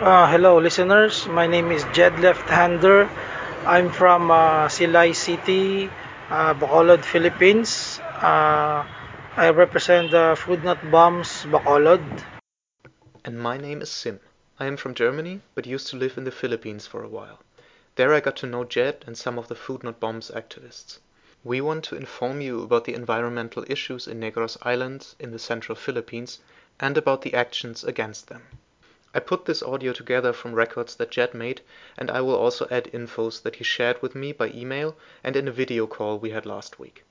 Uh, hello, listeners. My name is Jed Left-Hander. I'm from uh, Silay City, uh, Bacolod, Philippines. Uh, I represent the Food Not Bombs Bacolod. And my name is Sim. I am from Germany, but used to live in the Philippines for a while. There I got to know Jed and some of the Food Not Bombs activists. We want to inform you about the environmental issues in Negros Island in the central Philippines and about the actions against them. I put this audio together from records that Jed made, and I will also add infos that he shared with me by email and in a video call we had last week.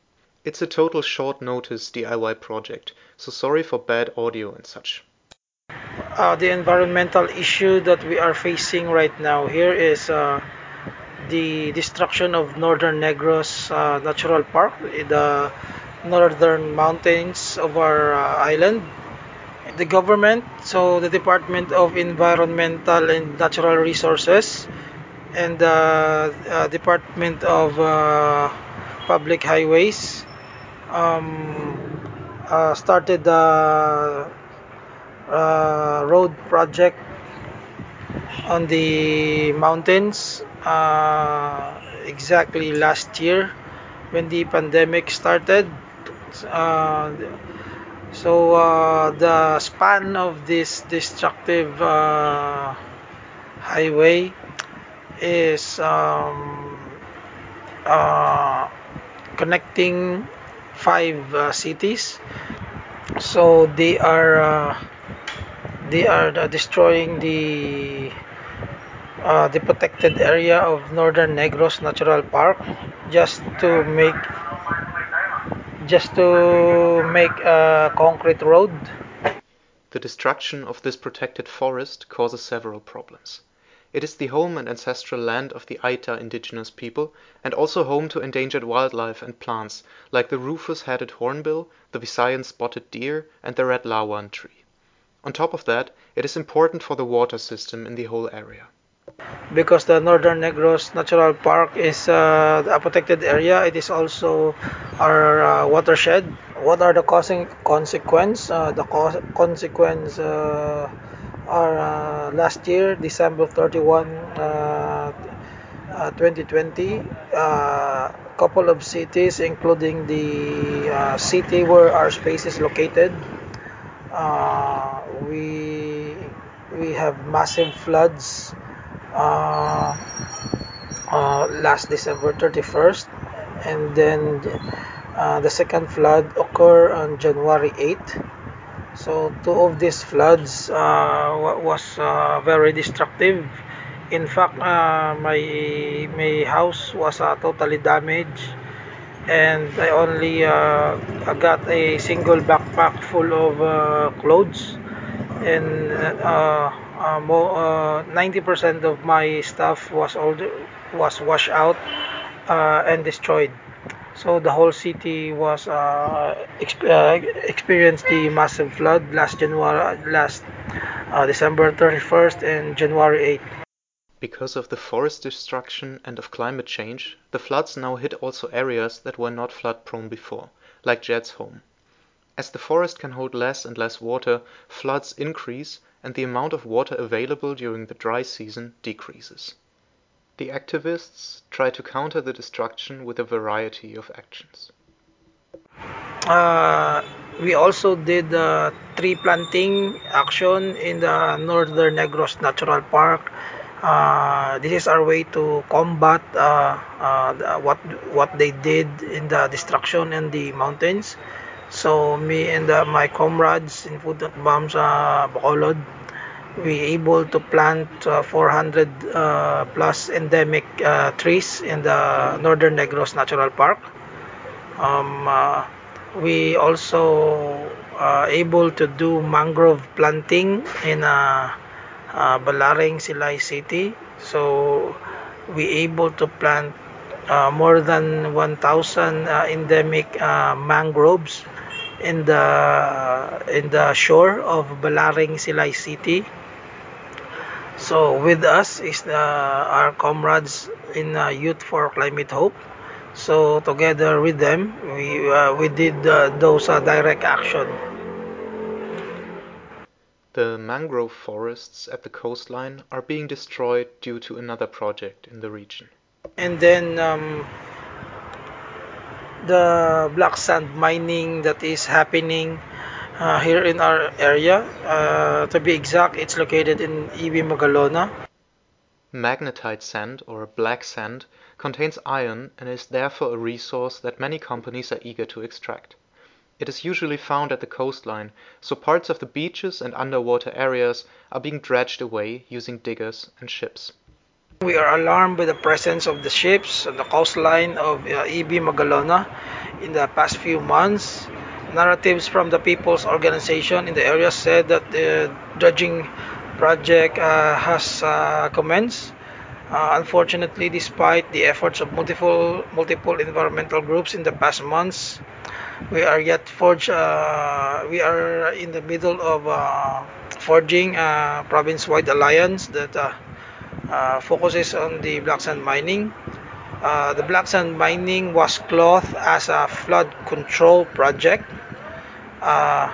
It's a total short notice DIY project, so sorry for bad audio and such. Uh, the environmental issue that we are facing right now here is uh, the destruction of Northern Negros uh, Natural Park, the northern mountains of our uh, island the government, so the Department of Environmental and Natural Resources, and the uh, Department of uh, Public Highways um, uh, started the uh, road project on the mountains uh, exactly last year when the pandemic started. So uh, the span of this destructive uh, highway is um, uh, connecting five uh, cities. So they are uh, they are uh, destroying the the protected area of Northern Negros Natural Park just to make just to make a concrete road. The destruction of this protected forest causes several problems. It is the home and ancestral land of the Aita indigenous people and also home to endangered wildlife and plants like the rufous-headed hornbill, the Visayan spotted deer, and the red lawan tree. On top of that, it is important for the water system in the whole area because the Northern Negros Natural Park is uh, a protected area. It is also our uh, watershed. What are the causing consequence? Uh, the co- consequence uh, are uh, last year, December 31, 2020, a uh, couple of cities, including the city where our space is located, we we have massive floods uh, uh, last December 31st, and then uh, the second flood occurred on January 8th. So two of these floods uh, was uh, very destructive. In fact, uh, my my house was totally damaged, and I only got a single backpack full of clothes and uh, uh, uh, 90% of my stuff was all was washed out uh, and destroyed. So the whole city was uh, exp- uh, experienced the massive flood last January, last December 31st and January 8th. Because of the forest destruction and of climate change, the floods now hit also areas that were not flood prone before, like Jed's home. As the forest can hold less and less water, floods increase and the amount of water available during the dry season decreases. The activists try to counter the destruction with a variety of actions. Uh, we also did a tree planting action in the Northern Negros Natural Park. Uh, this is our way to combat uh, uh what what they did in the destruction in the mountains. So me and uh, my comrades in Food Not Bombs uh, Bacolod, we able to plant uh, 400 uh, plus endemic uh, trees in the Northern Negros Natural Park. Um, uh, we also uh, able to do mangrove planting in uh, uh, Balaring Silay City. So we able to plant uh, more than 1,000 uh, endemic uh, mangroves in the in the shore of Balaring Silay City. So with us is uh, our comrades in uh, Youth for Climate Hope. So together with them, we uh, we did uh, those uh, direct action. The mangrove forests at the coastline are being destroyed due to another project in the region. And then um, the black sand mining that is happening uh, here in our area. Uh, to be exact, it's located in EB Magalona. Magnetite sand, or black sand, contains iron and is therefore a resource that many companies are eager to extract. It is usually found at the coastline, so parts of the beaches and underwater areas are being dredged away using diggers and ships. We are alarmed by the presence of the ships on the coastline of uh, EB Magalona in the past few months. Narratives from the people's organization in the area said that the dredging project uh, has uh, commenced. Uh, unfortunately, despite the efforts of multiple multiple environmental groups in the past months, we are yet forge. Uh, we are in the middle of uh, forging a province-wide alliance that uh, focuses on the black sand mining. Uh, the black sand mining was clothed as a flood control project. Uh,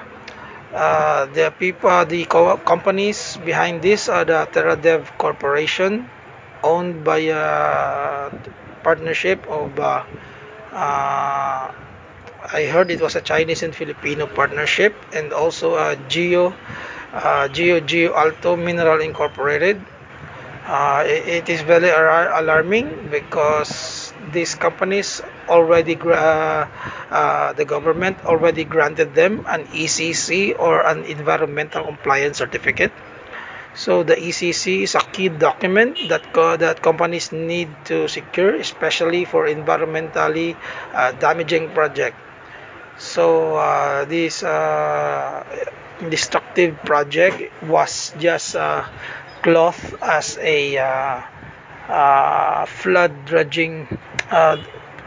uh, the people, the co- companies behind this are the TerraDev Corporation, owned by a partnership of. Uh, uh, I heard it was a Chinese and Filipino partnership, and also Geo, uh, Geo Geo Alto Mineral Incorporated, uh, it is very alarming because these companies already uh, uh, the government already granted them an ECC or an environmental compliance certificate. So the ECC is a key document that co- that companies need to secure, especially for environmentally uh, damaging project. So uh, this destructive project was just cloth as a uh, uh, flood dredging uh,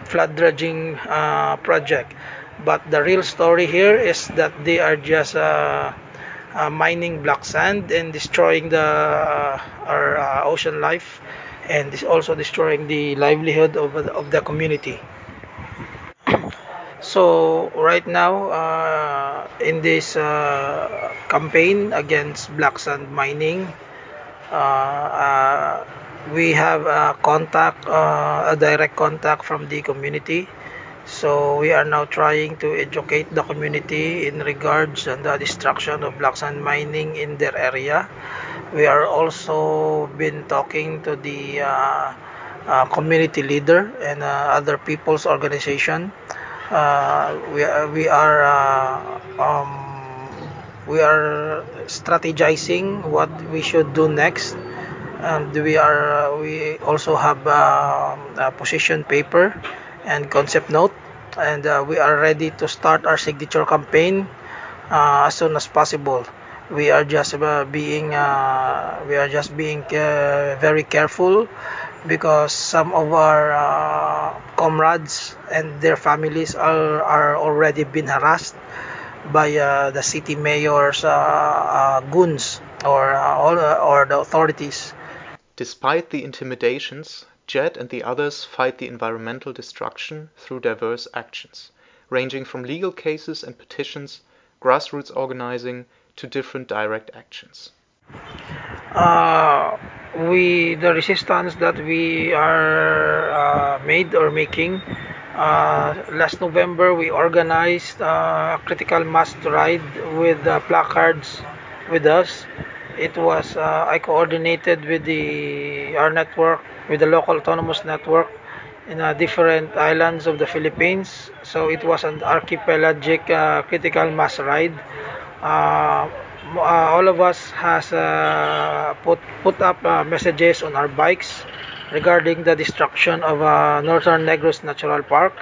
flood dredging uh, project. But the real story here is that they are just uh, mining black sand and destroying the our ocean life, and is also destroying the livelihood of, of the community. So right now, uh, in this uh, campaign against black sand mining, we have a contact, uh, a direct contact from the community. So we are now trying to educate the community in regards to the destruction of black sand mining in their area. We are also been talking to the uh, uh, community leader and uh, other people's organization. Uh, we we are uh, um, we are strategizing what we should do next. And we are we also have uh, a position paper and concept note. And uh, we are ready to start our signature campaign uh, as soon as possible. We are just uh, being uh, we are just being uh, very careful because some of our uh, comrades and their families are, are already been harassed by uh, the city mayor's uh, uh, goons or uh, all, or the authorities. Despite the intimidations, Jed and the others fight the environmental destruction through diverse actions, ranging from legal cases and petitions, grassroots organizing, to different direct actions. Uh, we the resistance that we are uh, made or making uh, last November we organized uh, a critical mass ride with uh, placards with us. It was uh, I coordinated with the our network with the local autonomous network in uh, different islands of the Philippines. So it was an archipelagic uh, critical mass ride. Uh, uh, all of us has uh, put put up uh, messages on our bikes regarding the destruction of uh, Northern Negros Natural Park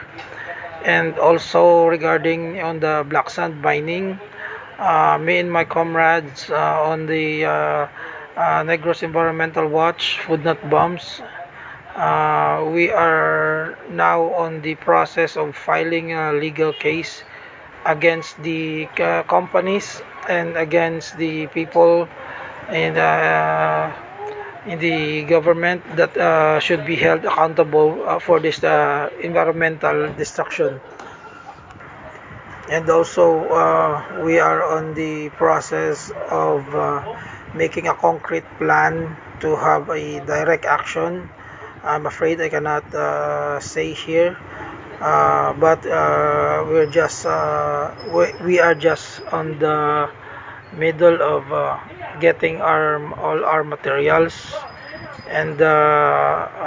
and also regarding on the black sand mining. Uh, me and my comrades uh, on the uh, uh, Negros Environmental Watch, Food Not Bombs, uh, we are now on the process of filing a legal case against the companies and against the people in in the government that uh, should be held accountable uh, for this uh, environmental destruction. and also uh, we are on the process of uh, making a concrete plan to have a direct action. I'm afraid I cannot uh, say here, but we're just we, we are just on the middle of uh, getting our all our materials. And uh,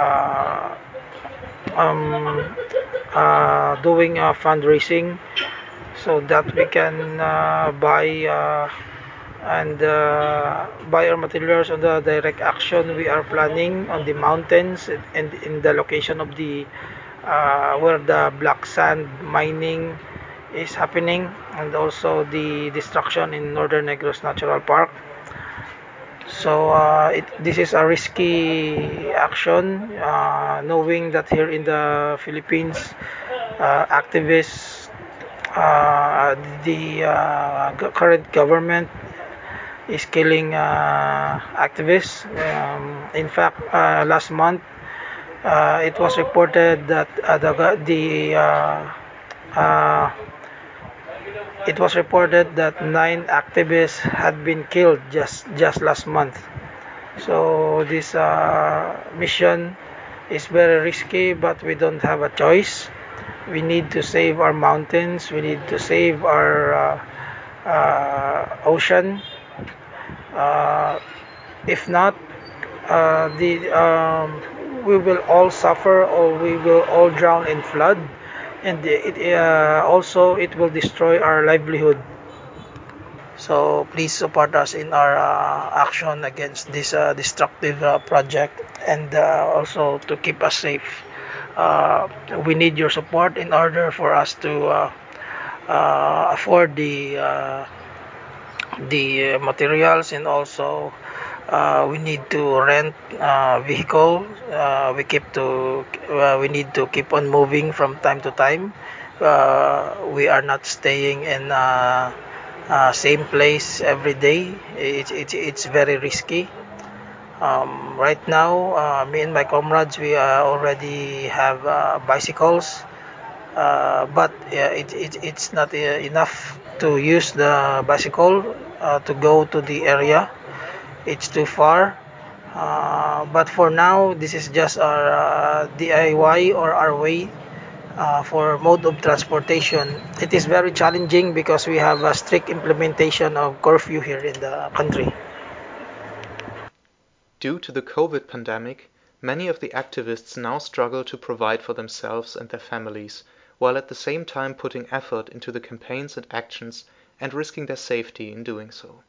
uh, um, uh, doing a fundraising so that we can uh, buy uh, and uh, buy our materials on the direct action we are planning on the mountains and in the location of the uh, where the black sand mining is happening and also the destruction in northern negros natural park so uh, it, this is a risky action uh, knowing that here in the philippines uh, activists uh, the uh, current government is killing uh, activists. Um, in fact, last month it was reported that the the uh, it was reported that nine activists had been killed just just last month. So this uh, mission is very risky, but we don't have a choice. We need to save our mountains. We need to save our uh, uh, ocean. Uh, if not, uh, the um, we will all suffer or we will all drown in flood, and it, uh, also it will destroy our livelihood. So please support us in our uh, action against this uh, destructive uh, project and uh, also to keep us safe. Uh, we need your support in order for us to uh, uh, afford the uh, the materials and also uh, we need to rent uh, vehicle uh, we keep to uh, we need to keep on moving from time to time. Uh, we are not staying in uh, uh, same place every day. It's, it's, it's very risky. Um, right now uh, me and my comrades we uh, already have uh, bicycles. Uh, but yeah, it, it, it's not uh, enough to use the bicycle uh, to go to the area. It's too far. Uh, but for now, this is just our uh, DIY or our way uh, for mode of transportation. It is very challenging because we have a strict implementation of curfew here in the country. Due to the COVID pandemic, many of the activists now struggle to provide for themselves and their families while at the same time putting effort into the campaigns and actions and risking their safety in doing so.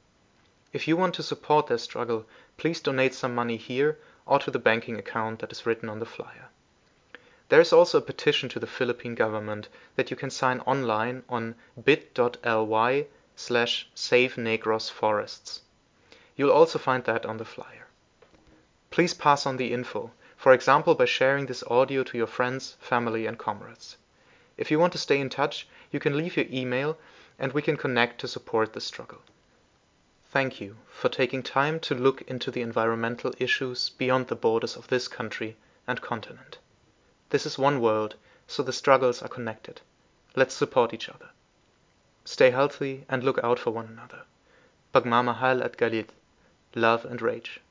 If you want to support their struggle, please donate some money here or to the banking account that is written on the flyer. There is also a petition to the Philippine government that you can sign online on bit.ly slash save Negros forests. You'll also find that on the flyer. Please pass on the info, for example by sharing this audio to your friends, family and comrades. If you want to stay in touch, you can leave your email and we can connect to support the struggle. Thank you for taking time to look into the environmental issues beyond the borders of this country and continent. This is one world, so the struggles are connected. Let's support each other. Stay healthy and look out for one another. Pagmamahal at Galit. Love and Rage.